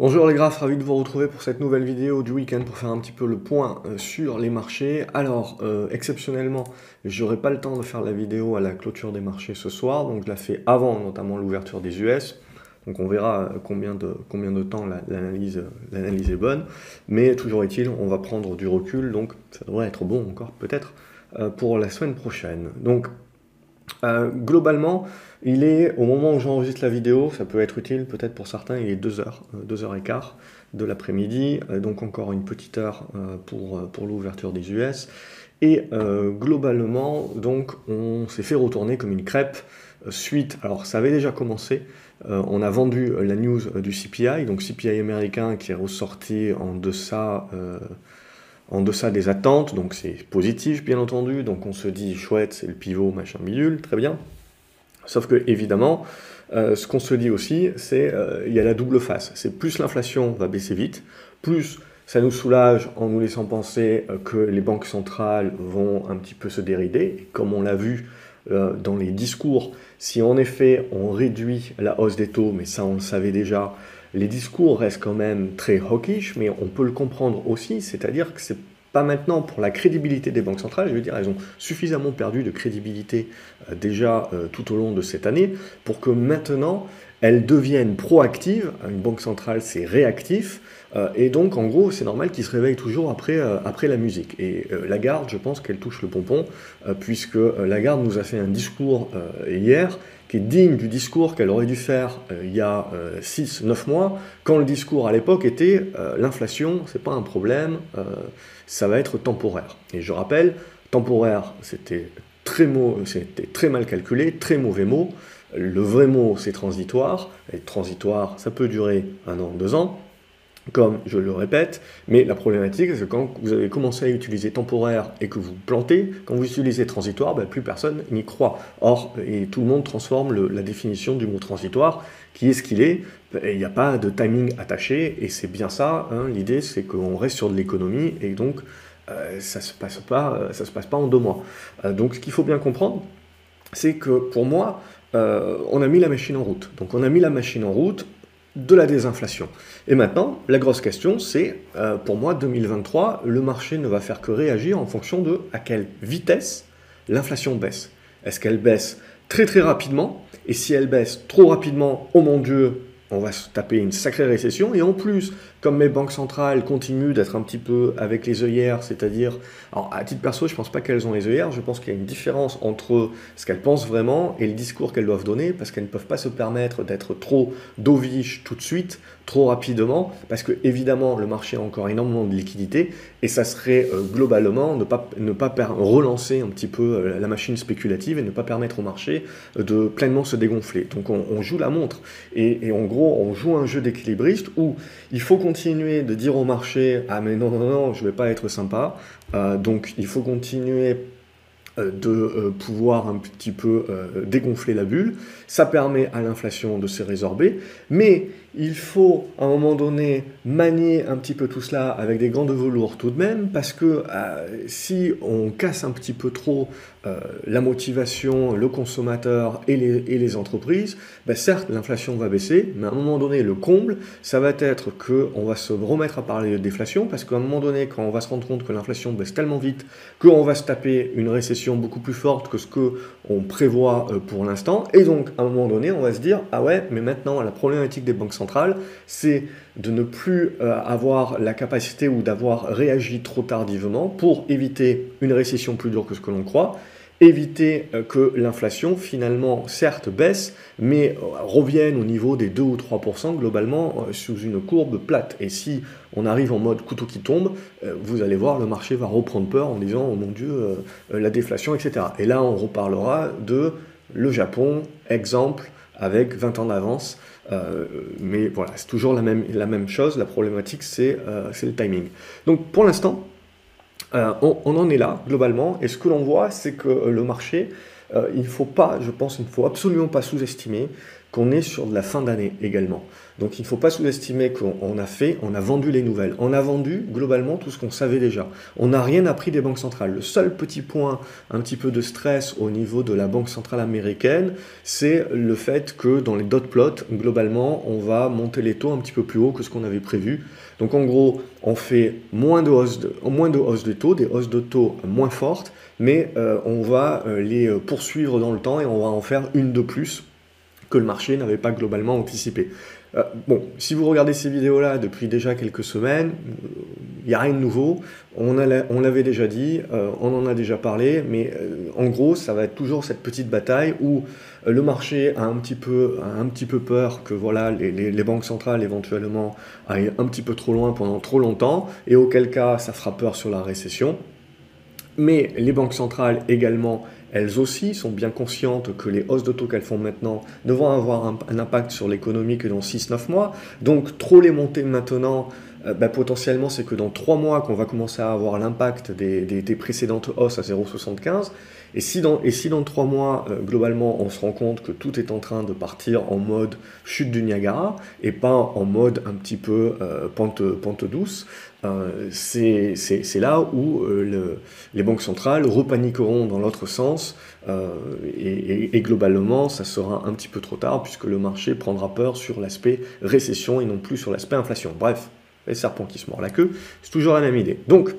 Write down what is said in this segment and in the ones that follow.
Bonjour les graphes, ravi de vous retrouver pour cette nouvelle vidéo du week-end pour faire un petit peu le point euh, sur les marchés. Alors, euh, exceptionnellement, j'aurai pas le temps de faire la vidéo à la clôture des marchés ce soir, donc je la fais avant notamment l'ouverture des US. Donc on verra euh, combien de, combien de temps l'analyse est bonne. Mais toujours est-il, on va prendre du recul, donc ça devrait être bon encore peut-être pour la semaine prochaine. Donc euh, globalement, il est, au moment où j'enregistre la vidéo, ça peut être utile peut-être pour certains, il est 2h, 2h15 euh, de l'après-midi, euh, donc encore une petite heure pour, pour l'ouverture des US. Et globalement, donc, on s'est fait retourner comme une crêpe suite, alors ça avait déjà commencé, on a vendu la news du CPI, donc CPI américain qui est ressorti en deçà en deçà des attentes, donc c'est positif bien entendu, donc on se dit chouette, c'est le pivot, machin bidule, très bien. Sauf que évidemment, euh, ce qu'on se dit aussi, c'est euh, il y a la double face. C'est plus l'inflation va baisser vite, plus ça nous soulage en nous laissant penser euh, que les banques centrales vont un petit peu se dérider. comme on l'a vu dans les discours, si en effet on réduit la hausse des taux, mais ça on le savait déjà, les discours restent quand même très hawkish, mais on peut le comprendre aussi, c'est-à-dire que c'est pas maintenant pour la crédibilité des banques centrales, je veux dire, elles ont suffisamment perdu de crédibilité euh, déjà euh, tout au long de cette année pour que maintenant elles deviennent proactives. Une banque centrale, c'est réactif. Euh, et donc, en gros, c'est normal qu'ils se réveillent toujours après, après la musique. Et Lagarde, je pense qu'elle touche le pompon, puisque Lagarde nous a fait un discours hier qui est digne du discours qu'elle aurait dû faire euh, il y a 6-9 euh, mois, quand le discours à l'époque était euh, l'inflation, c'est pas un problème, ça va être temporaire. Et je rappelle, temporaire, c'était très, c'était très mal calculé, très mauvais mot. Le vrai mot, c'est transitoire. Et transitoire, ça peut durer un an, deux ans comme je le répète, mais la problématique, c'est que quand vous avez commencé à utiliser temporaire et que vous plantez, quand vous utilisez transitoire, ben, plus personne n'y croit. Or, tout le monde transforme la définition du mot transitoire, qui est ce qu'il est, il n'y a pas de timing attaché, et c'est bien ça, hein. l'idée c'est qu'on reste sur de l'économie, et donc euh, ça se, passe pas, ça se passe pas en deux mois. Euh, donc ce qu'il faut bien comprendre, c'est que pour moi, euh, on a mis la machine en route. Donc on a mis la machine en route, de la désinflation. Et maintenant, la grosse question, c'est, euh, pour moi, 2023, le marché ne va faire que réagir en fonction de à quelle vitesse l'inflation baisse. Est-ce qu'elle baisse très très rapidement? Et si elle baisse trop rapidement, oh mon Dieu, on va se taper une sacrée récession. Et en plus, comme mes banques centrales continuent d'être un petit peu avec les œillères, c'est-à-dire, alors à titre perso, je pense pas qu'elles ont les œillères, je pense qu'il y a une différence entre ce qu'elles pensent vraiment et le discours qu'elles doivent donner, parce qu'elles ne peuvent pas se permettre d'être trop dovish tout de suite, trop rapidement, parce que évidemment le marché a encore énormément de liquidités, et ça serait euh, globalement ne pas, ne pas relancer un petit peu euh, la machine spéculative et ne pas permettre au marché de pleinement se dégonfler. Donc on, joue la montre, et, et en gros on joue un jeu d'équilibriste où il faut qu'on de dire au marché Ah, mais non, non, non, je vais pas être sympa. Euh, donc, il faut continuer euh, de euh, pouvoir un petit peu dégonfler la bulle. Ça permet à l'inflation de se résorber. Mais il faut à un moment donné manier un petit peu tout cela avec des gants de velours tout de même, parce que si on casse un petit peu trop euh, la motivation, le consommateur et les, entreprises, ben certes, l'inflation va baisser, mais à un moment donné, le comble, ça va être qu'on va se remettre à parler de déflation, parce qu'à un moment donné, quand on va se rendre compte que l'inflation baisse tellement vite, qu'on va se taper une récession beaucoup plus forte que ce qu'on prévoit euh, pour l'instant, et donc à un moment donné, on va se dire, ah ouais, mais maintenant, la problématique des banques c'est de ne plus euh, avoir la capacité ou d'avoir réagi trop tardivement pour éviter une récession plus dure que ce que l'on croit, éviter euh, que l'inflation finalement certes baisse, mais euh, revienne au niveau des 2 ou 3% globalement sous une courbe plate. Et si on arrive en mode couteau qui tombe, vous allez voir, le marché va reprendre peur en disant, oh mon Dieu, la déflation, etc. Et là, on reparlera de le Japon, exemple, avec 20 ans d'avance. Euh, mais voilà, c'est toujours la même, la même chose. La problématique, c'est euh, le timing. Donc pour l'instant, euh, on, on, en est là, globalement. Et ce que l'on voit, c'est que le marché, il ne faut pas, je pense, il ne faut absolument pas sous-estimer qu'on est sur de la fin d'année également. Donc il ne faut pas sous-estimer qu'on a fait, on a vendu les nouvelles. On a vendu globalement tout ce qu'on savait déjà. On n'a rien appris des banques centrales. Le seul petit point, un petit peu de stress au niveau de la banque centrale américaine, c'est le fait que dans les dot plots, globalement, on va monter les taux un petit peu plus haut que ce qu'on avait prévu. Donc en gros, on fait moins de hausse de, moins de, hausse de taux, des hausses de taux moins fortes, mais euh, on va euh, les poursuivre dans le temps et on va en faire une de plus que le marché n'avait pas globalement anticipé. Euh, bon, si vous regardez ces vidéos-là depuis déjà quelques semaines, il n'y a rien de nouveau. On, l'avait déjà dit, euh, on en a déjà parlé, mais euh, en gros, ça va être toujours cette petite bataille où le marché a un petit peu, un petit peu peur que voilà, les, banques centrales éventuellement aillent un petit peu trop loin pendant trop longtemps, et auquel cas ça fera peur sur la récession. Mais les banques centrales également elles aussi sont bien conscientes que les hausses de taux qu'elles font maintenant ne vont avoir un, impact sur l'économie que dans 6-9 mois. Donc trop les monter maintenant, euh, bah, potentiellement c'est que dans 3 mois qu'on va commencer à avoir l'impact des, des, précédentes hausses à 0,75. Et si dans, et si dans 3 mois, euh, globalement, on se rend compte que tout est en train de partir en mode chute du Niagara et pas en mode un petit peu euh, pente, pente douce, euh, c'est là où le, les banques centrales repaniqueront dans l'autre sens et, et, globalement, ça sera un petit peu trop tard puisque le marché prendra peur sur l'aspect récession et non plus sur l'aspect inflation. Bref, les serpents qui se mordent la queue, c'est toujours la même idée. Donc,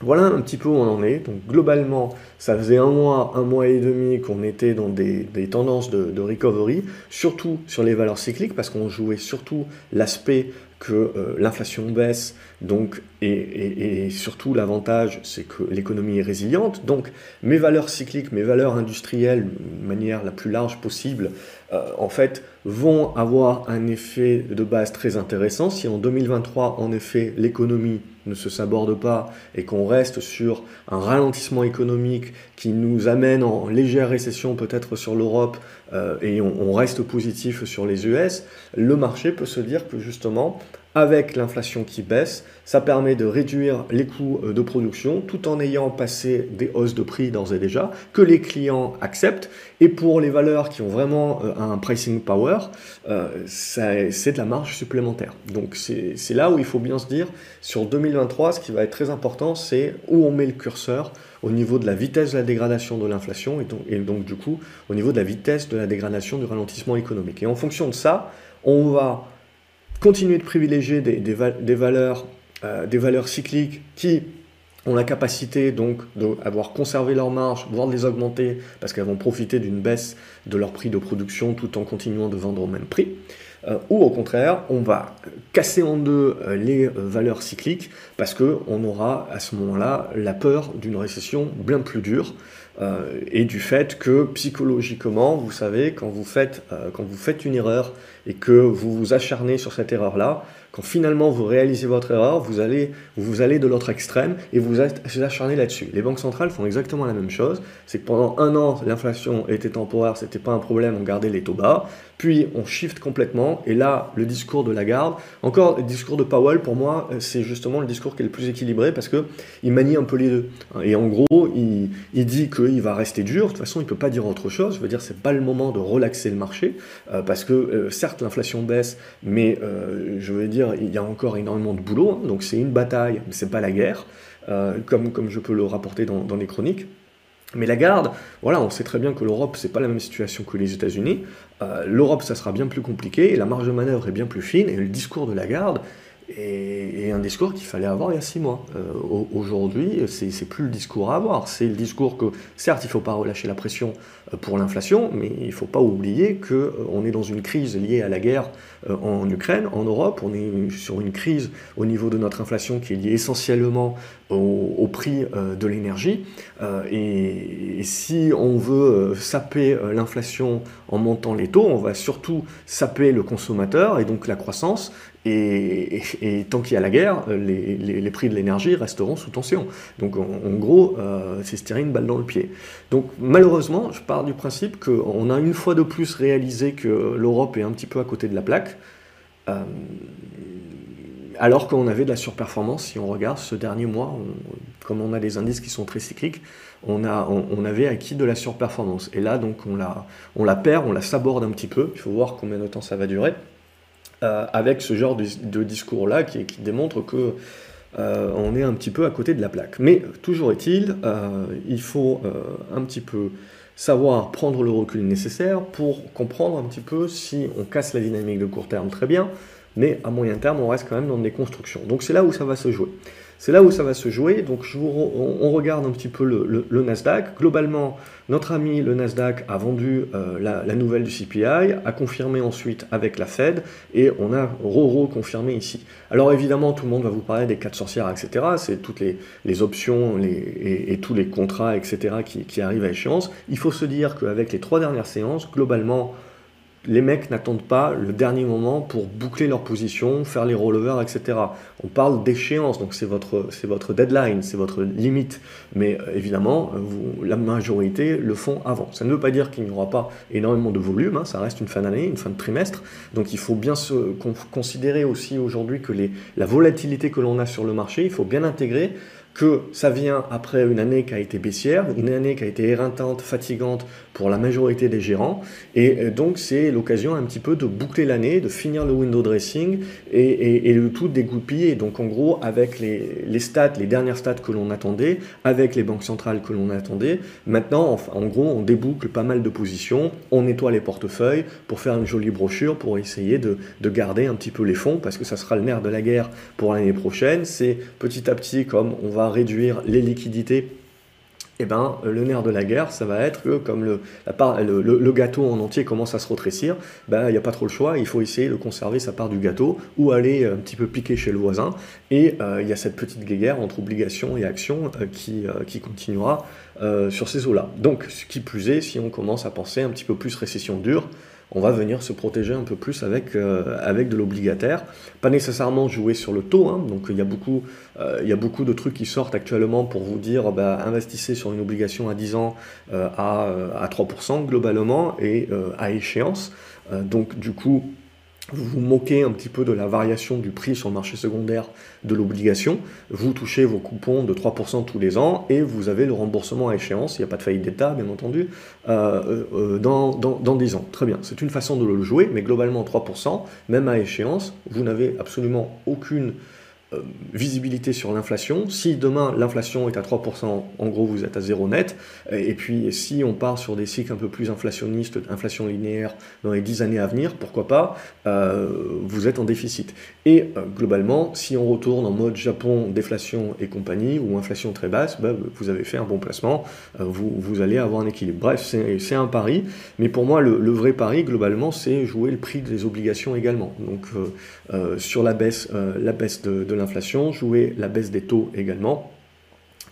voilà un petit peu où on en est. Donc globalement, ça faisait un mois, un mois et demi qu'on était dans des, tendances de, recovery, surtout sur les valeurs cycliques, parce qu'on jouait surtout l'aspect que euh, l'inflation baisse, donc, et, surtout l'avantage, c'est que l'économie est résiliente. Donc mes valeurs cycliques, mes valeurs industrielles, de manière la plus large possible, euh, en fait, vont avoir un effet de base très intéressant. Si en 2023, en effet, l'économie ne se saborde pas et qu'on reste sur un ralentissement économique qui nous amène en légère récession peut-être sur l'Europe euh, et on, reste positif sur les US, le marché peut se dire que justement, avec l'inflation qui baisse, ça permet de réduire les coûts euh, de production tout en ayant passé des hausses de prix d'ores et déjà que les clients acceptent. Et pour les valeurs qui ont vraiment euh, un pricing power, c'est de la marge supplémentaire. Donc c'est là où il faut bien se dire, sur 2023, ce qui va être très important, c'est où on met le curseur au niveau de la vitesse de la dégradation de l'inflation et donc, du coup au niveau de la vitesse de la dégradation du ralentissement économique. Et en fonction de ça, on va continuer de privilégier des, des, valeurs, euh, des valeurs cycliques qui ont la capacité donc d'avoir conservé leur marge, voire de les augmenter, parce qu'elles vont profiter d'une baisse de leur prix de production tout en continuant de vendre au même prix. Euh, ou au contraire, on va casser en deux euh, les valeurs cycliques parce qu'on aura à ce moment-là la peur d'une récession bien plus dure et du fait que psychologiquement, vous savez, quand vous faites une erreur et que vous vous acharnez sur cette erreur-là, quand finalement vous réalisez votre erreur, vous allez, vous allez de l'autre extrême et vous vous acharnez là-dessus. Les banques centrales font exactement la même chose. C'est que pendant un an, l'inflation était temporaire, c'était pas un problème, on gardait les taux bas. Puis on shift complètement et là, le discours de Lagarde, encore le discours de Powell, pour moi, c'est justement le discours qui est le plus équilibré parce que il manie un peu les deux. Et en gros, il, il dit qu'il va rester dur. De toute façon, il peut pas dire autre chose. Je veux dire, c'est pas le moment de relaxer le marché euh, parce que euh, certes l'inflation baisse, mais euh, je veux dire il y a encore énormément de boulot, hein. donc c'est une bataille, mais c'est pas la guerre, euh, comme, comme je peux le rapporter dans, dans, les chroniques. Mais la garde, voilà, on sait très bien que l'Europe, c'est pas la même situation que les États-Unis. Euh, L'Europe, ça sera bien plus compliqué, la marge de manœuvre est bien plus fine, et le discours de la est, un discours qu'il fallait avoir il y a six mois. Euh, Aujourd'hui, c'est plus le discours à avoir, c'est le discours que, certes, il ne faut pas relâcher la pression euh, pour l'inflation, mais il ne faut pas oublier qu'on euh, est dans une crise liée à la guerre euh, en Ukraine, en Europe, on est sur une crise au niveau de notre inflation qui est liée essentiellement au, prix de l'énergie. Et, si on veut saper l'inflation en montant les taux, on va surtout saper le consommateur et donc la croissance. Et, tant qu'il y a la guerre, les, prix de l'énergie resteront sous tension. Donc en, gros, c'est se tirer une balle dans le pied. Donc malheureusement, je parle du principe qu'on a une fois de plus réalisé que l'Europe est un petit peu à côté de la plaque. Euh, alors qu'on avait de la surperformance, si on regarde ce dernier mois, comme on a des indices qui sont très cycliques, on, avait acquis de la surperformance. Et là, donc, on la, on la perd, on la saborde un petit peu. Il faut voir combien de temps ça va durer. Euh, avec ce genre de, discours-là qui, qui, démontre que euh, on est un petit peu à côté de la plaque. Mais toujours est-il, euh, il faut un petit peu savoir prendre le recul nécessaire pour comprendre un petit peu si on casse la dynamique de court terme, très bien, mais à moyen terme, on reste quand même dans des constructions. Donc c'est là où ça va se jouer. C'est là où ça va se jouer. Donc on, regarde un petit peu le, Nasdaq. Globalement, notre ami le Nasdaq a vendu euh, la, nouvelle du CPI, a confirmé ensuite avec la Fed, et on a re-confirmé ici. Alors évidemment, tout le monde va vous parler des quatre sorcières, etc. C'est toutes les, options et, tous les contrats, etc. Qui, qui arrivent à échéance. Il faut se dire qu'avec les trois dernières séances, globalement, les mecs n'attendent pas le dernier moment pour boucler leur position, faire les rollovers, etc. On parle d'échéance, donc c'est votre, c'est votre deadline, c'est votre limite. Mais euh, évidemment, vous, la majorité le font avant. Ça ne veut pas dire qu'il n'y aura pas énormément de volume, hein, ça reste une fin d'année, une fin de trimestre. Donc il faut bien considérer aussi aujourd'hui que la volatilité que l'on a sur le marché, il faut bien intégrer que ça vient après une année qui a été baissière, une année qui a été éreintante, fatigante pour la majorité des gérants, et euh, donc c'est l'occasion un petit peu de boucler l'année, de finir le window dressing et, le tout dégoupiller. Donc en gros, avec les, stats, les dernières stats que l'on attendait, avec les banques centrales que l'on attendait, maintenant, en, gros, on déboucle pas mal de positions, on nettoie les portefeuilles pour faire une jolie brochure, pour essayer de, de garder un petit peu les fonds, parce que ça sera le nerf de la guerre pour l'année prochaine. C'est petit à petit, comme on va réduire les liquidités, et eh ben, le nerf de la guerre, ça va être que comme le, le, gâteau en entier commence à se rétrécir, ben, il n'y a pas trop le choix, il faut essayer de conserver sa part du gâteau ou aller un petit peu piquer chez le voisin. Et euh, il y a cette petite guerre entre obligations et actions euh, qui, euh, qui continuera sur ces eaux-là. Donc, ce qui plus est, si on commence à penser un petit peu plus récession dure, on va venir se protéger un peu plus avec, euh, de l'obligataire. Pas nécessairement jouer sur le taux, hein. donc il y, a beaucoup, euh, il y a beaucoup de trucs qui sortent actuellement pour vous dire bah, investissez sur une obligation à 10 ans euh, à, à 3% globalement et à échéance. donc du coup, vous vous moquez un petit peu de la variation du prix sur le marché secondaire de l'obligation, vous touchez vos coupons de 3% tous les ans et vous avez le remboursement à échéance, il n'y a pas de faillite d'État bien entendu, euh, euh, dans, dans, dans 10 ans. Très bien, c'est une façon de le jouer, mais globalement 3%, même à échéance, vous n'avez absolument aucune euh, visibilité sur l'inflation. Si demain l'inflation est à 3%, en gros vous êtes à zéro net. Et puis si on part sur des cycles un peu plus inflationnistes, inflation linéaire dans les 10 années à venir, pourquoi pas, euh, vous êtes en déficit. Et euh, globalement, si on retourne en mode Japon, déflation et compagnie, ou inflation très basse, bah, vous avez fait un bon placement, vous, allez avoir un équilibre. Bref, c'est un pari, mais pour moi le, le vrai pari globalement c'est jouer le prix des obligations également. Donc sur la baisse, la baisse de, de l'inflation, jouer la baisse des taux également.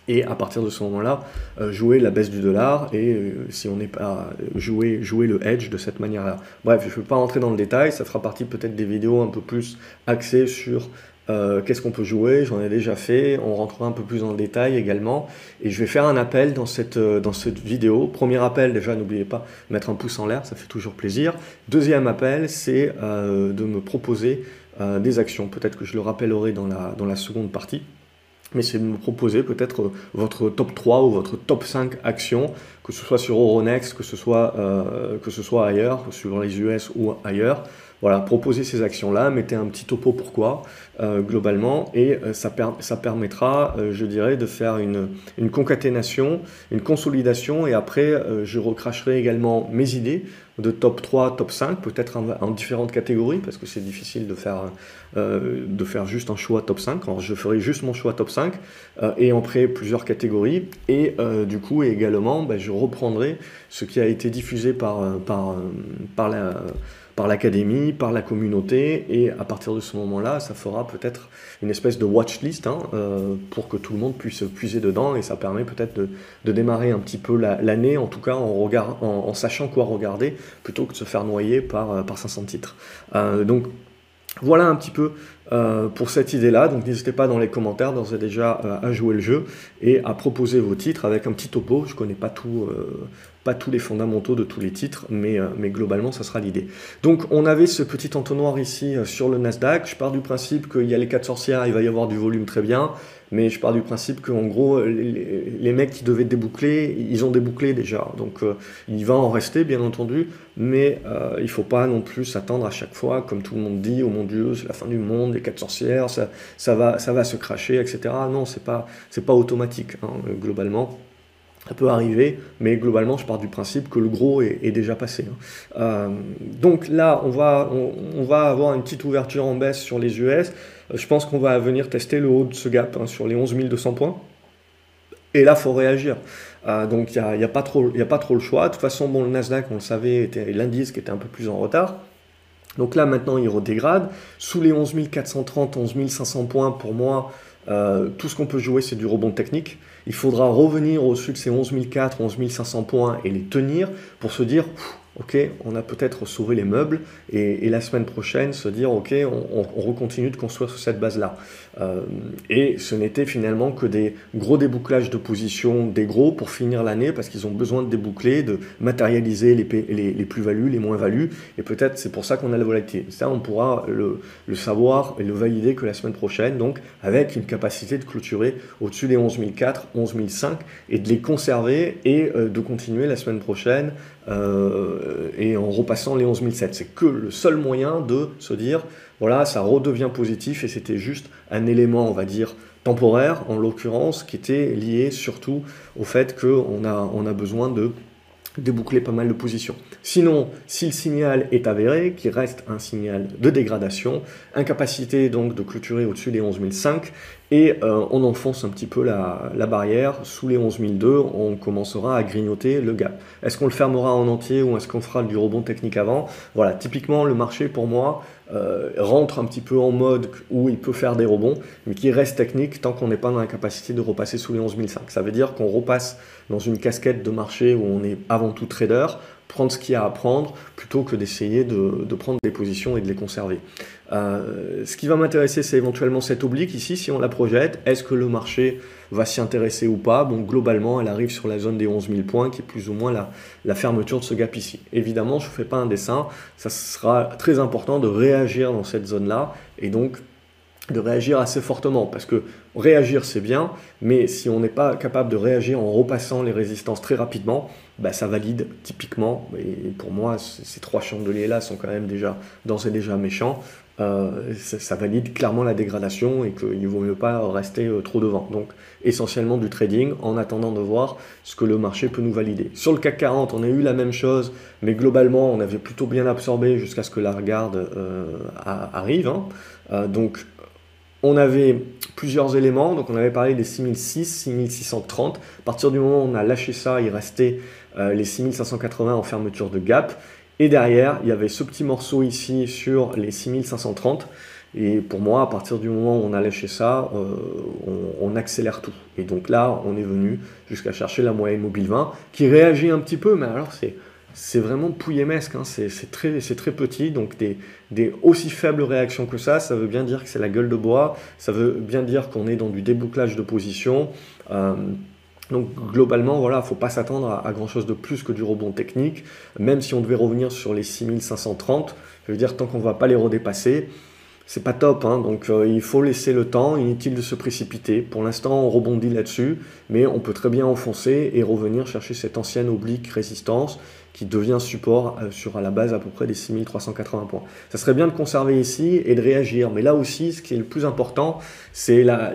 Et à partir de ce moment-là, euh, jouer la baisse du dollar et euh, si on n'est pas jouer, jouer le hedge de cette manière-là. Bref, je ne veux pas rentrer dans le détail, ça fera partie peut-être des vidéos un peu plus axées sur euh, qu'est-ce qu'on peut jouer, j'en ai déjà fait, on rentrera un peu plus dans le détail également. Et je vais faire un appel dans cette, dans cette vidéo. Premier appel, déjà, n'oubliez pas mettre un pouce en l'air, ça fait toujours plaisir. Deuxième appel, c'est de me proposer euh, des actions. Peut-être que je le rappellerai dans la, seconde partie. Mais c'est de me proposer peut-être euh, votre top 3 ou votre top 5 actions, que ce soit sur Euronext, que ce soit, euh, que ce soit ailleurs, sur les US ou ailleurs. Voilà, proposez ces actions-là, mettez un petit topo pourquoi, globalement, et ça, ça, permettra, je dirais, de faire une, concaténation, une consolidation, et après, je recracherai également mes idées de top 3, top 5, peut-être en, différentes catégories, parce que c'est difficile de faire, euh, de faire juste un choix top 5. Alors je ferai juste mon choix top 5 euh, et en près plusieurs catégories. Et euh, du coup, également, bah, je reprendrai ce qui a été diffusé par, par, par la par l'académie, par la communauté, et à partir de ce moment-là, ça fera peut-être une espèce de watch list hein, pour que tout le monde puisse puiser dedans, et ça permet peut-être de, démarrer un petit peu l'année, en tout cas en, sachant quoi regarder, plutôt que de se faire noyer par, par 500 titres. Euh, donc voilà un petit peu euh, pour cette idée-là. Donc n'hésitez pas dans les commentaires d'ores et déjà euh, à jouer le jeu et à proposer vos titres avec un petit topo. Je connais pas tout, pas tous les fondamentaux de tous les titres, mais, mais globalement ça sera l'idée. Donc on avait ce petit entonnoir ici sur le Nasdaq. Je pars du principe qu'il y a les quatre sorcières, il va y avoir du volume très bien. Mais je pars du principe qu'en gros, les, mecs qui devaient déboucler, ils ont débouclé déjà. Donc euh, il va en rester, bien entendu, mais euh, il ne faut pas non plus s'attendre à chaque fois, comme tout le monde dit, oh mon Dieu, c'est la fin du monde, les quatre sorcières, ça, ça, va, ça va se cracher, etc. Non, ce n'est pas, pas automatique, hein, globalement. Ça peut arriver, mais globalement, je pars du principe que le gros est, déjà passé. Hein. Euh, donc là, on va, on, va avoir une petite ouverture en baisse sur les US. Euh, je pense qu'on va venir tester le haut de ce gap hein, sur les 11 200 points. Et là, faut réagir. Euh, donc, il n'y a, pas trop, a pas trop le choix. De toute façon, bon, le Nasdaq, on le savait, était l'indice qui était un peu plus en retard. Donc là, maintenant, il redégrade. Sous les 11 430, 11 500 points, pour moi, tout ce qu'on peut jouer, c'est du rebond technique. Il faudra revenir au-dessus de ces 11 400, 11 500 points et les tenir pour se dire, ok, on a peut-être sauvé les meubles, et, la semaine prochaine se dire, ok, on, on, recontinue de construire sur cette base-là. Euh, et ce n'était finalement que des gros débouclages de position des gros pour finir l'année, parce qu'ils ont besoin de déboucler, de matérialiser les, plus-values, les moins-values, et peut-être c'est pour ça qu'on a la volatilité. Ça, on pourra le, savoir et le valider que la semaine prochaine, donc avec une capacité de clôturer au-dessus des 11 400, 11 500, et de les conserver, et euh, de continuer la semaine prochaine euh, et en repassant les 11700. C'est que le seul moyen de se dire, voilà, ça redevient positif et c'était juste un élément, on va dire, temporaire, en l'occurrence, qui était lié surtout au fait qu'on a, on a besoin de déboucler pas mal de positions. Sinon, si le signal est avéré, qui reste un signal de dégradation, incapacité donc de clôturer au-dessus des 11005, et euh, on enfonce un petit peu la, barrière, sous les 11002, on commencera à grignoter le gap. Est-ce qu'on le fermera en entier ou est-ce qu'on fera du rebond technique avant? Voilà, typiquement le marché pour moi euh, rentre un petit peu en mode où il peut faire des rebonds, mais qui reste technique tant qu'on n'est pas dans la capacité de repasser sous les 11005. Ça veut dire qu'on repasse dans une casquette de marché où on est avant tout trader, prendre ce qu'il y a à prendre plutôt que d'essayer de, prendre des positions et de les conserver. Euh, ce qui va m'intéresser, c'est éventuellement cette oblique ici, si on la projette. Est-ce que le marché va s'y intéresser ou pas? Bon, globalement, elle arrive sur la zone des 11 000 points, qui est plus ou moins la, fermeture de ce gap ici. Évidemment, je ne fais pas un dessin, ça sera très important de réagir dans cette zone-là, et donc de réagir assez fortement, parce que réagir c'est bien, mais si on n'est pas capable de réagir en repassant les résistances très rapidement, bah, ça valide typiquement, et pour moi ces trois chandeliers là sont quand même déjà d'ores et déjà méchants, euh, ça, valide clairement la dégradation et qu'il vaut mieux pas rester euh, trop devant. Donc essentiellement du trading en attendant de voir ce que le marché peut nous valider. Sur le CAC 40, on a eu la même chose, mais globalement on avait plutôt bien absorbé jusqu'à ce que la regarde euh, arrive. Hein. donc on avait plusieurs éléments, donc on avait parlé des 6006, 6630. À partir du moment où on a lâché ça, il restait euh, les 6580 en fermeture de gap. Et derrière, il y avait ce petit morceau ici sur les 6530. Et pour moi, à partir du moment où on a lâché ça, euh, on, accélère tout. Et donc là, on est venu jusqu'à chercher la moyenne mobile 20, qui réagit un petit peu, mais alors c'est c'est vraiment pouillemesque, hein. c'est très, petit, donc des, des, aussi faibles réactions que ça, ça veut bien dire que c'est la gueule de bois, ça veut bien dire qu'on est dans du débouclage de position. Euh, donc globalement, voilà, faut pas s'attendre à, grand chose de plus que du rebond technique, même si on devait revenir sur les 6530, je veux dire, tant qu'on ne va pas les redépasser, c'est pas top, hein. donc euh, il faut laisser le temps, inutile de se précipiter. Pour l'instant, on rebondit là-dessus, mais on peut très bien enfoncer et revenir chercher cette ancienne oblique résistance qui devient support euh, sur à la base à peu près des 6380 points. Ça serait bien de conserver ici et de réagir, mais là aussi, ce qui est le plus important, c'est la,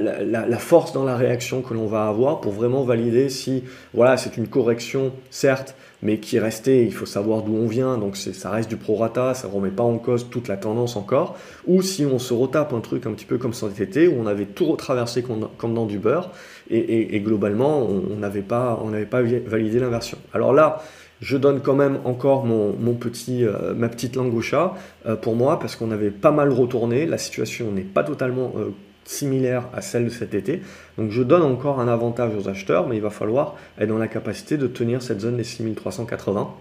force dans la réaction que l'on va avoir pour vraiment valider si, voilà, c'est une correction, certes, mais qui est restée, il faut savoir d'où on vient, donc ça reste du prorata, ça ne remet pas en cause toute la tendance encore, ou si on se retape un truc un petit peu comme cet été, où on avait tout retraversé comme dans du beurre, et, globalement, on n'avait pas, pas validé l'inversion. Alors là, je donne quand même encore mon, petit, euh, ma petite langue au chat euh, pour moi parce qu'on avait pas mal retourné. La situation n'est pas totalement euh, similaire à celle de cet été. Donc je donne encore un avantage aux acheteurs, mais il va falloir être dans la capacité de tenir cette zone des 6380.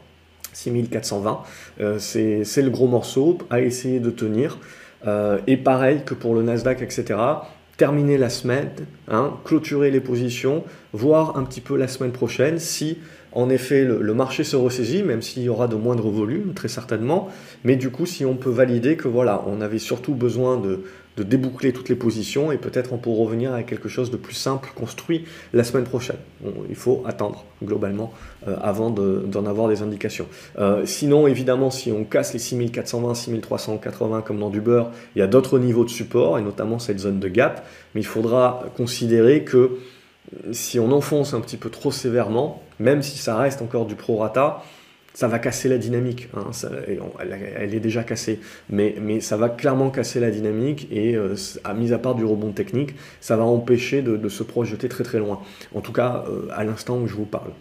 6420, c'est le gros morceau à essayer de tenir. et pareil que pour le Nasdaq, etc terminer la semaine, hein, clôturer les positions, voir un petit peu la semaine prochaine si en effet le, marché se ressaisit, même s'il y aura de moindres volumes, très certainement, mais du coup si on peut valider que voilà, on avait surtout besoin de, déboucler toutes les positions et peut-être on peut revenir à quelque chose de plus simple, construit la semaine prochaine. il faut attendre globalement euh, avant d'en avoir des indications. Euh, sinon, évidemment, si on casse les 6420, 6380 comme dans du beurre, il y a d'autres niveaux de support et notamment cette zone de gap, mais il faudra considérer que si on enfonce un petit peu trop sévèrement, même si ça reste encore du prorata, ça va casser la dynamique. Hein, elle, est déjà cassée, mais, ça va clairement casser la dynamique et, euh, à mise à part du rebond technique, ça va empêcher de, se projeter très très loin. En tout cas, euh, à l'instant où je vous parle.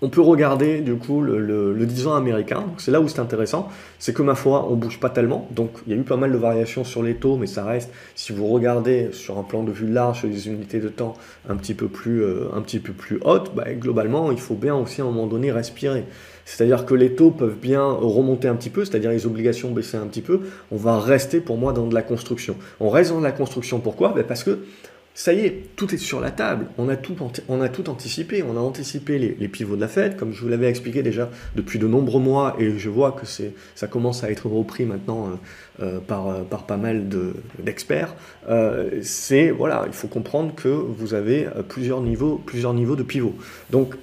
On peut regarder du coup le, le, 10 ans américain, c'est là où c'est intéressant, c'est que ma foi on bouge pas tellement, donc il y a eu pas mal de variations sur les taux, mais ça reste, si vous regardez sur un plan de vue large, sur des unités de temps un petit peu plus, euh, un petit peu plus hautes, bah, globalement il faut bien aussi à un moment donné respirer. C'est-à-dire que les taux peuvent bien remonter un petit peu, c'est-à-dire les obligations baisser un petit peu, on va rester pour moi dans de la construction. On reste dans de la construction, pourquoi? Ben Parce que ça y est, tout est sur la table, on a tout, on a tout anticipé, on a anticipé les, pivots de la Fed, comme je vous l'avais expliqué déjà depuis de nombreux mois, et je vois que ça commence à être repris maintenant euh, euh, par, euh, par pas mal d'experts. c'est, voilà, il faut comprendre que vous avez plusieurs niveaux, plusieurs niveaux de pivots. Donc,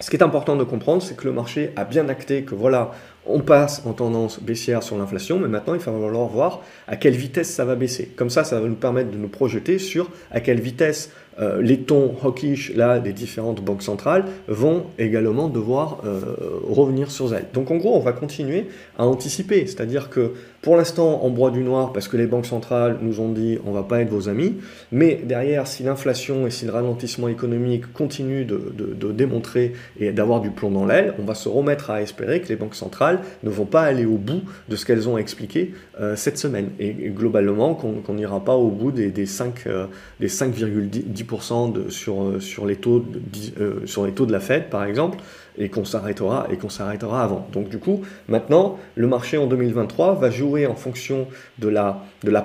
ce qui est important de comprendre, c'est que le marché a bien acté que voilà, on passe en tendance baissière sur l'inflation, mais maintenant il va falloir voir à quelle vitesse ça va baisser. Comme ça, ça va nous permettre de nous projeter sur à quelle vitesse euh, les tons hawkish là, des différentes banques centrales vont également devoir euh, revenir sur elles. Donc en gros, on va continuer à anticiper, c'est-à-dire que pour l'instant, on broie du noir parce que les banques centrales nous ont dit on va pas être vos amis, mais derrière, si l'inflation et si le ralentissement économique continue de, démontrer et d'avoir du plomb dans l'aile, on va se remettre à espérer que les banques centrales ne vont pas aller au bout de ce qu'elles ont expliqué euh, cette semaine. Et, globalement, qu'on n'ira pas au bout des, des 5,10% sur, euh, sur, les taux de, euh, sur les taux de la Fed, par exemple, et qu'on s'arrêtera et qu'on s'arrêtera avant. Donc du coup, maintenant, le marché en 2023 va jouer en fonction de la,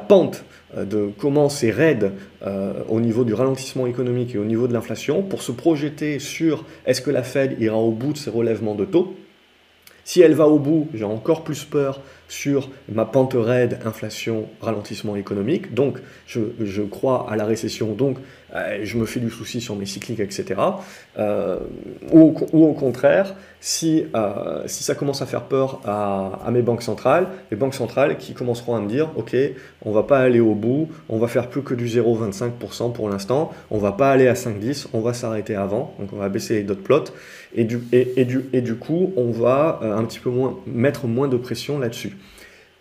pente de comment c'est raide au niveau du ralentissement économique et au niveau de l'inflation pour se projeter sur est-ce que la Fed ira au bout de ses relèvements de taux. Si elle va au bout, j'ai encore plus peur sur ma pente raide, inflation, ralentissement économique. Donc, je, crois à la récession, donc euh, je me fais du souci sur mes cycliques, etc. Euh, ou, au contraire, si, euh, si ça commence à faire peur à, mes banques centrales, les banques centrales qui commenceront à me dire, OK, on va pas aller au bout, on va faire plus que du 0,25% pour l'instant, on va pas aller à 5,10, on va s'arrêter avant, donc on va baisser les dot plots, et du, et, du, et du coup, on va un petit peu moins, mettre moins de pression là-dessus.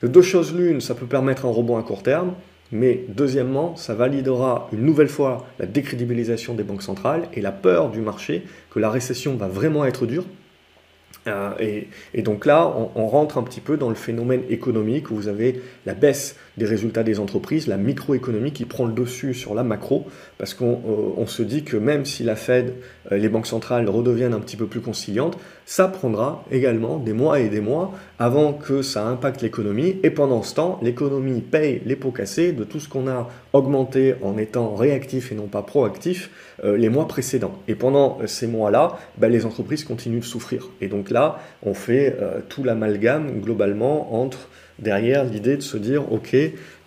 De deux choses l'une, ça peut permettre un rebond à court terme, mais deuxièmement, ça validera une nouvelle fois la décrédibilisation des banques centrales et la peur du marché que la récession va vraiment être dure euh, et, donc là, on, rentre un petit peu dans le phénomène économique où vous avez la baisse des résultats des entreprises, la microéconomie qui prend le dessus sur la macro, parce qu'on euh, se dit que même si la Fed, euh, les banques centrales redeviennent un petit peu plus conciliantes, ça prendra également des mois et des mois avant que ça impacte l'économie. Et pendant ce temps, l'économie paye les pots cassés de tout ce qu'on a augmenté en étant réactif et non pas proactif les mois précédents. Et pendant ces mois-là, ben, les entreprises continuent de souffrir. Et donc là, on fait euh, tout l'amalgame globalement entre derrière l'idée de se dire, ok,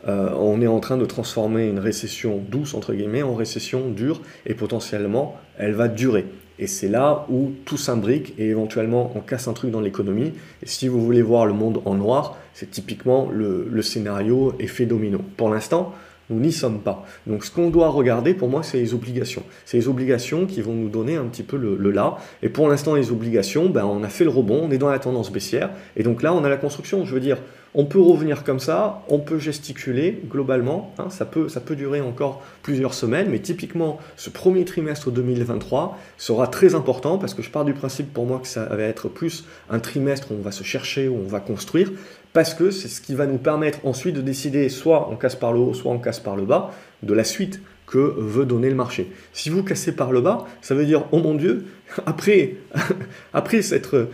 euh, on est en train de transformer une récession douce, entre guillemets, en récession dure, et potentiellement, elle va durer. Et c'est là où tout s'imbrique et éventuellement on casse un truc dans l'économie. Et si vous voulez voir le monde en noir, c'est typiquement le, le scénario effet domino. Pour l'instant, nous n'y sommes pas. Donc ce qu'on doit regarder, pour moi, c'est les obligations. C'est les obligations qui vont nous donner un petit peu le, là. Et pour l'instant, les obligations, ben, on a fait le rebond, on est dans la tendance baissière. Et donc là, on a la construction. Je veux dire, on peut revenir comme ça, on peut gesticuler globalement, hein, ça, peut, ça peut durer encore plusieurs semaines, mais typiquement ce premier trimestre 2023 sera très important parce que je pars du principe pour moi que ça va être plus un trimestre où on va se chercher, où on va construire, parce que c'est ce qui va nous permettre ensuite de décider soit on casse par le haut, soit on casse par le bas, de la suite que veut donner le marché. Si vous cassez par le bas, ça veut dire, oh mon Dieu, après, après s'être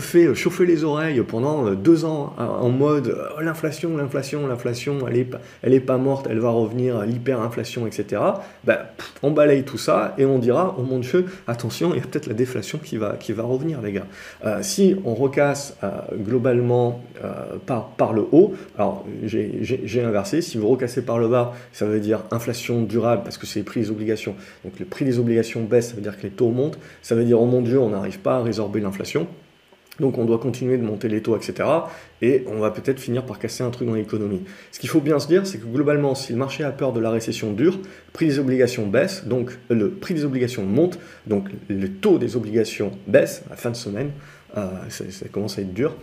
fait chauffer les oreilles pendant deux ans en mode oh, l'inflation, l'inflation, l'inflation, elle n'est elle est pas morte, elle va revenir, l'hyperinflation, etc., ben, on balaye tout ça et on dira, oh mon Dieu, attention, il y a peut-être la déflation qui va, qui va revenir, les gars. Euh, si on recasse euh, globalement euh, par, par le haut, alors j'ai inversé, si vous recassez par le bas, ça veut dire inflation durable parce que c'est les prix des obligations. Donc le prix des obligations baisse, ça veut dire que les taux montent, ça veut dire, oh mon Dieu, on n'arrive pas à résorber l'inflation. Donc on doit continuer de monter les taux, etc. Et on va peut-être finir par casser un truc dans l'économie. Ce qu'il faut bien se dire, c'est que globalement, si le marché a peur de la récession dure, le prix des obligations baisse, donc le prix des obligations monte, donc le taux des obligations baisse à la fin de semaine. Euh, ça commence à être dur.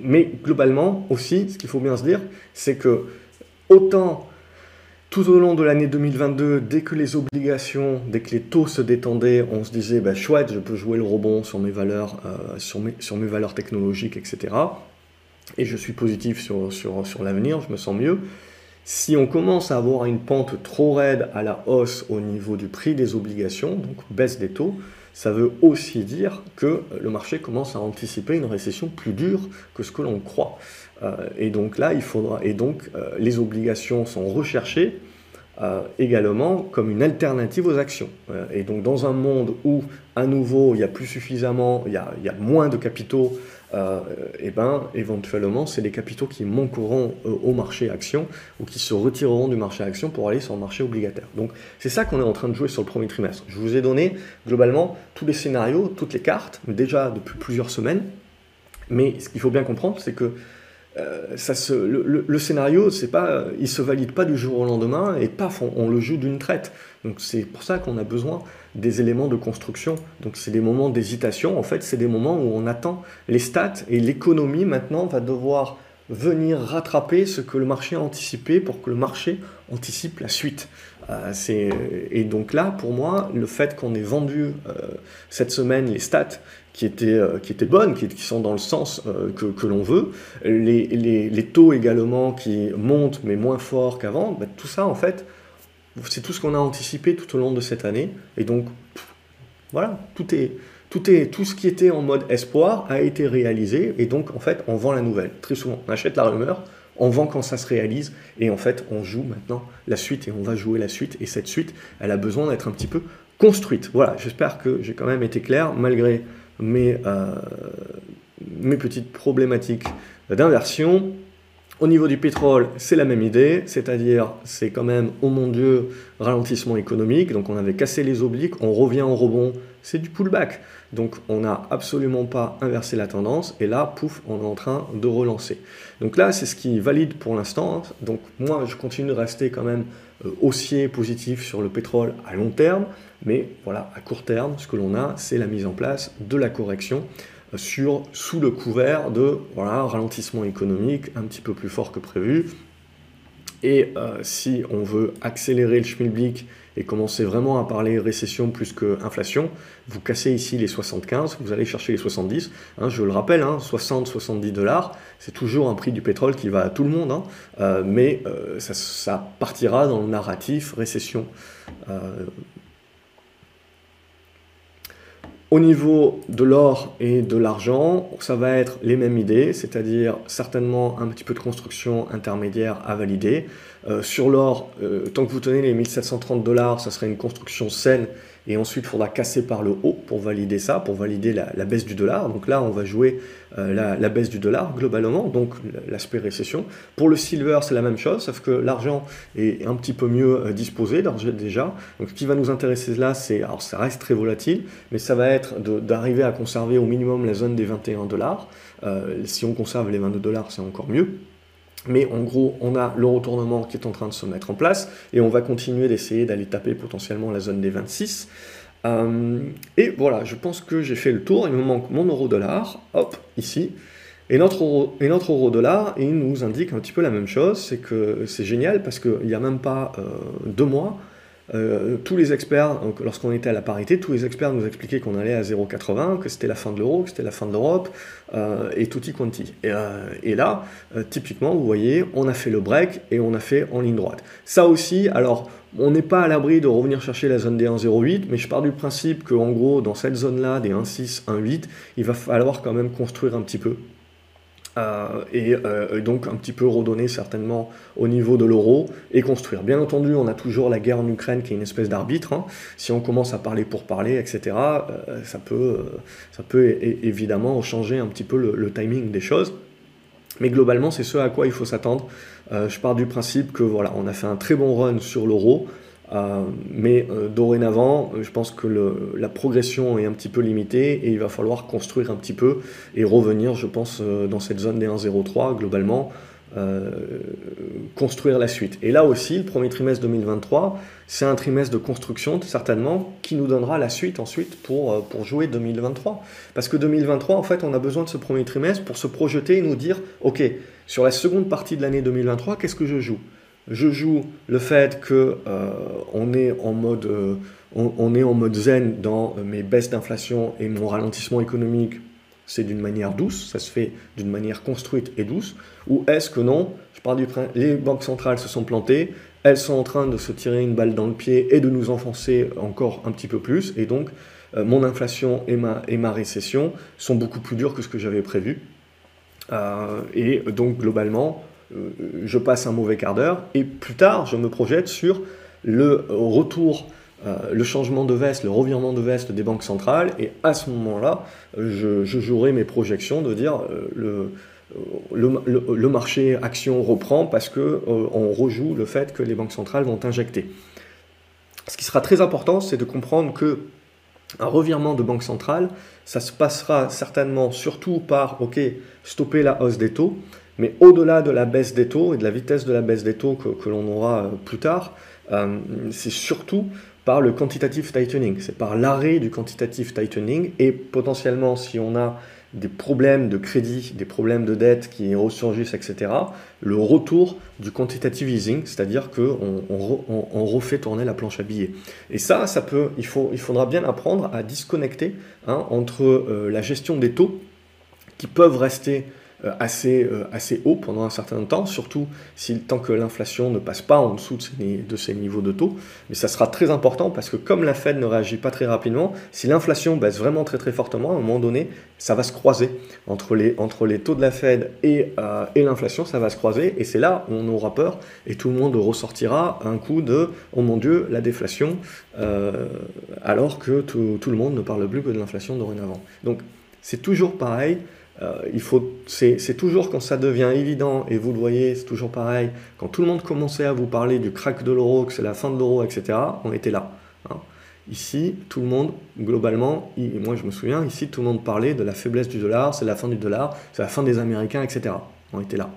Mais globalement aussi, ce qu'il faut bien se dire, c'est que autant tout au long de l'année 2022, dès que les obligations, dès que les taux se détendaient, on se disait bah, chouette, je peux jouer le rebond sur mes valeurs, euh, sur, mes, sur mes valeurs technologiques, etc. Et je suis positif sur, sur, sur l'avenir, je me sens mieux. Si on commence à avoir une pente trop raide à la hausse au niveau du prix des obligations, donc baisse des taux, ça veut aussi dire que le marché commence à anticiper une récession plus dure que ce que l'on croit. Euh, et donc là, il faudra, et donc euh, les obligations sont recherchées euh, également comme une alternative aux actions. et donc dans un monde où, à nouveau, il y a plus suffisamment, il y a, moins de capitaux, et ben éventuellement, c'est les capitaux qui manqueront au marché action ou qui se retireront du marché action pour aller sur le marché obligataire. Donc c'est ça qu'on est en train de jouer sur le premier trimestre. Je vous ai donné globalement tous les scénarios, toutes les cartes, déjà depuis plusieurs semaines. Mais ce qu'il faut bien comprendre, c'est que euh, le, scénario, c'est pas, il se valide pas du jour au lendemain et paf, on, le joue d'une traite. Donc c'est pour ça qu'on a besoin des éléments de construction. Donc c'est des moments d'hésitation. En fait, c'est des moments où on attend les stats et l'économie maintenant va devoir venir rattraper ce que le marché a anticipé pour que le marché anticipe la suite. Euh, et donc là, pour moi, le fait qu'on ait vendu euh, cette semaine les stats qui étaient, euh, qui étaient bonnes, qui, sont dans le sens euh, que, que l'on veut, les, les, les, taux également qui montent mais moins fort qu'avant, bah, tout ça en fait, c'est tout ce qu'on a anticipé tout au long de cette année. Et donc, voilà, tout est, tout, est, tout ce qui était en mode espoir a été réalisé. Et donc, en fait, on vend la nouvelle. Très souvent, on achète la rumeur, on vend quand ça se réalise. Et en fait, on joue maintenant la suite et on va jouer la suite. Et cette suite, elle a besoin d'être un petit peu construite. Voilà, j'espère que j'ai quand même été clair, malgré mes, euh, petites problématiques d'inversion. Au niveau du pétrole, c'est la même idée, c'est-à-dire c'est quand même, oh mon Dieu, ralentissement économique, donc on avait cassé les obliques, on revient en rebond, c'est du pullback. Donc on n'a absolument pas inversé la tendance, et là, pouf, on est en train de relancer. Donc là, c'est ce qui valide pour l'instant. Donc moi, je continue de rester quand même euh, haussier positif sur le pétrole à long terme, mais voilà, à court terme, ce que l'on a, c'est la mise en place de la correction euh, sur, sous le couvert de voilà, ralentissement économique un petit peu plus fort que prévu. Et euh, si on veut accélérer le schmilblick et commencer vraiment à parler récession plus que inflation, vous cassez ici les 75, vous allez chercher les 70. Hein, je le rappelle, 60-70 hein, dollars, c'est toujours un prix du pétrole qui va à tout le monde, hein. euh, mais ça, ça, partira dans le narratif récession. Au niveau de l'or et de l'argent, ça va être les mêmes idées, c'est-à-dire certainement un petit peu de construction intermédiaire à valider. Euh, sur l'or, euh, tant que vous tenez les 1730 dollars, ça serait une construction saine et ensuite, il faudra casser par le haut pour valider ça, pour valider la, baisse du dollar. Donc là, on va jouer euh, la, baisse du dollar globalement, donc l'aspect récession. Pour le silver, c'est la même chose, sauf que l'argent est un petit peu mieux disposé déjà. Donc ce qui va nous intéresser là, c'est, alors ça reste très volatile, mais ça va être d'arriver à conserver au minimum la zone des 21 dollars. Si on conserve les 22 dollars, c'est encore mieux. Mais en gros, on a le retournement qui est en train de se mettre en place et on va continuer d'essayer d'aller taper potentiellement la zone des 26. Euh, et voilà, je pense que j'ai fait le tour. Il me manque mon euro-dollar, hop, ici. Et notre euro, et notre euro dollar, il nous indique un petit peu la même chose. C'est que c'est génial parce qu'il n'y a même pas euh, deux mois, euh, tous les experts, lorsqu'on était à la parité, tous les experts nous expliquaient qu'on allait à 0,80, que c'était la fin de l'euro, que c'était la fin de l'Europe, euh, et tutti quanti. Et, euh, et là, typiquement, vous voyez, on a fait le break et on a fait en ligne droite. Ça aussi, alors, on n'est pas à l'abri de revenir chercher la zone des 1,08, mais je pars du principe qu'en gros, dans cette zone-là, des 1,6, 1,8, il va falloir quand même construire un petit peu euh, euh, et donc un petit peu redonner certainement au niveau de l'euro et construire. Bien entendu, on a toujours la guerre en Ukraine qui est une espèce d'arbitre. Hein. Si on commence à parler pour parler, etc., euh, ça peut, ça peut évidemment changer un petit peu le, timing des choses. Mais globalement, c'est ce à quoi il faut s'attendre. je pars du principe que voilà, on a fait un très bon run sur l'euro. Euh, mais euh, dorénavant, je pense que la progression est un petit peu limitée et il va falloir construire un petit peu et revenir, je pense, euh, dans cette zone des 1,03 globalement, construire la suite. Et là aussi, le premier trimestre 2023, c'est un trimestre de construction, certainement, qui nous donnera la suite ensuite pour, pour jouer 2023. Parce que 2023, en fait, on a besoin de ce premier trimestre pour se projeter et nous dire, OK, sur la seconde partie de l'année 2023, qu'est-ce que je joue? Je joue le fait que euh, on, est en mode, euh, on, est en mode zen dans mes baisses d'inflation et mon ralentissement économique, c'est d'une manière douce, ça se fait d'une manière construite et douce, ou est-ce que non, je parle du les banques centrales se sont plantées, elles sont en train de se tirer une balle dans le pied et de nous enfoncer encore un petit peu plus, et donc euh, mon inflation et ma, et ma récession sont beaucoup plus dures que ce que j'avais prévu. et donc globalement, euh, je passe un mauvais quart d'heure, et plus tard, je me projette sur le retour, euh, le changement de veste, le revirement de veste des banques centrales, et à ce moment-là, je, jouerai mes projections de dire euh, le, marché action reprend parce qu'on rejoue le fait que les banques centrales vont injecter. Ce qui sera très important, c'est de comprendre que un revirement de banque centrale, ça se passera certainement surtout par, ok, stopper la hausse des taux, mais au-delà de la baisse des taux et de la vitesse de la baisse des taux que, l'on aura euh, plus tard, euh, c'est surtout par le quantitative tightening, c'est par l'arrêt du quantitative tightening et potentiellement si on a des problèmes de crédit, des problèmes de dette qui ressurgissent, etc., le retour du quantitative easing, c'est-à-dire qu'on on, refait tourner la planche à billets. Et ça, ça peut, il, faut, il faudra bien apprendre à disconnecter hein, entre euh, la gestion des taux qui peuvent rester assez, euh, assez haut pendant un certain temps, surtout si, tant que l'inflation ne passe pas en dessous de ces, de ces, niveaux de taux. Mais ça sera très important parce que comme la Fed ne réagit pas très rapidement, si l'inflation baisse vraiment très très fortement, à un moment donné, ça va se croiser entre les, entre les taux de la Fed et, euh, et l'inflation, ça va se croiser et c'est là où on aura peur et tout le monde ressortira un coup de « oh mon Dieu, la déflation alors que tout, tout le monde ne parle plus que de l'inflation dorénavant. Donc c'est toujours pareil, euh, il faut, c'est toujours quand ça devient évident, et vous le voyez, c'est toujours pareil, quand tout le monde commençait à vous parler du crack de l'euro, que c'est la fin de l'euro, etc., on était là. Hein. Ici, tout le monde, globalement, moi je me souviens, ici tout le monde parlait de la faiblesse du dollar, c'est la fin du dollar, c'est la fin des Américains, etc. On était là.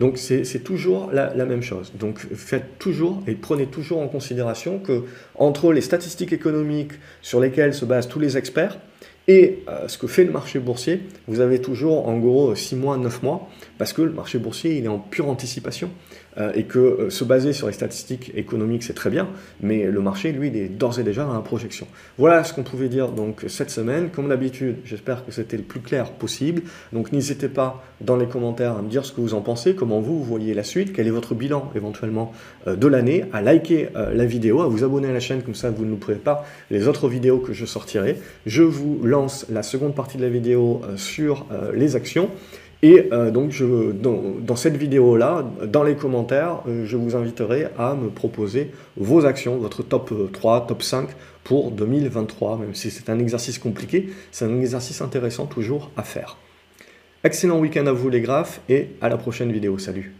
Donc c'est toujours la, la, même chose. Donc faites toujours et prenez toujours en considération que entre les statistiques économiques sur lesquelles se basent tous les experts, et euh, ce que fait le marché boursier, vous avez toujours en gros 6 mois, 9 mois, parce que le marché boursier, il est en pure anticipation. Euh, et que euh, se baser sur les statistiques économiques, c'est très bien, mais le marché, lui, est d'ores et déjà dans la projection. Voilà ce qu'on pouvait dire donc cette semaine. Comme d'habitude, j'espère que c'était le plus clair possible. Donc n'hésitez pas dans les commentaires à me dire ce que vous en pensez, comment vous, voyez la suite, quel est votre bilan éventuellement de l'année, à liker la vidéo, à vous abonner à la chaîne, comme ça vous ne louperez pas les autres vidéos que je sortirai. Je vous lance la seconde partie de la vidéo sur les actions. Et euh, donc, je, dans, cette vidéo-là, dans les commentaires, euh, je vous inviterai à me proposer vos actions, votre top 3, euh, top 5 pour 2023, même si c'est un exercice compliqué, c'est un exercice intéressant toujours à faire. Excellent week-end à vous les graphes et à la prochaine vidéo. Salut